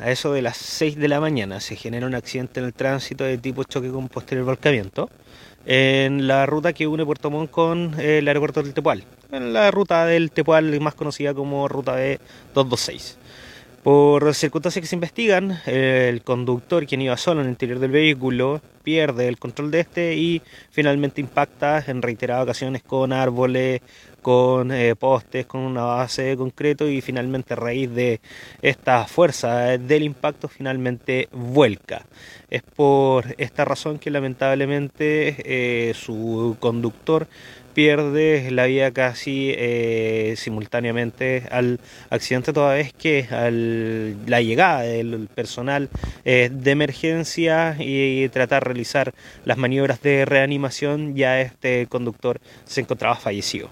a eso de las 6 de la mañana, se genera un accidente en el tránsito de tipo choque con posterior volcamiento en la ruta que une Puerto Montt con el aeropuerto del Tepual, en la ruta del Tepual más conocida como ruta B226. Por circunstancias que se investigan, el conductor, quien iba solo en el interior del vehículo, pierde el control de este y finalmente impacta en reiteradas ocasiones con árboles, con eh, postes, con una base de concreto y finalmente a raíz de esta fuerza del impacto finalmente vuelca. Es por esta razón que lamentablemente eh, su conductor pierde la vida casi eh, simultáneamente al accidente, toda vez que al, la llegada del personal de emergencia y, tratar de realizar las maniobras de reanimación, ya este conductor se encontraba fallecido.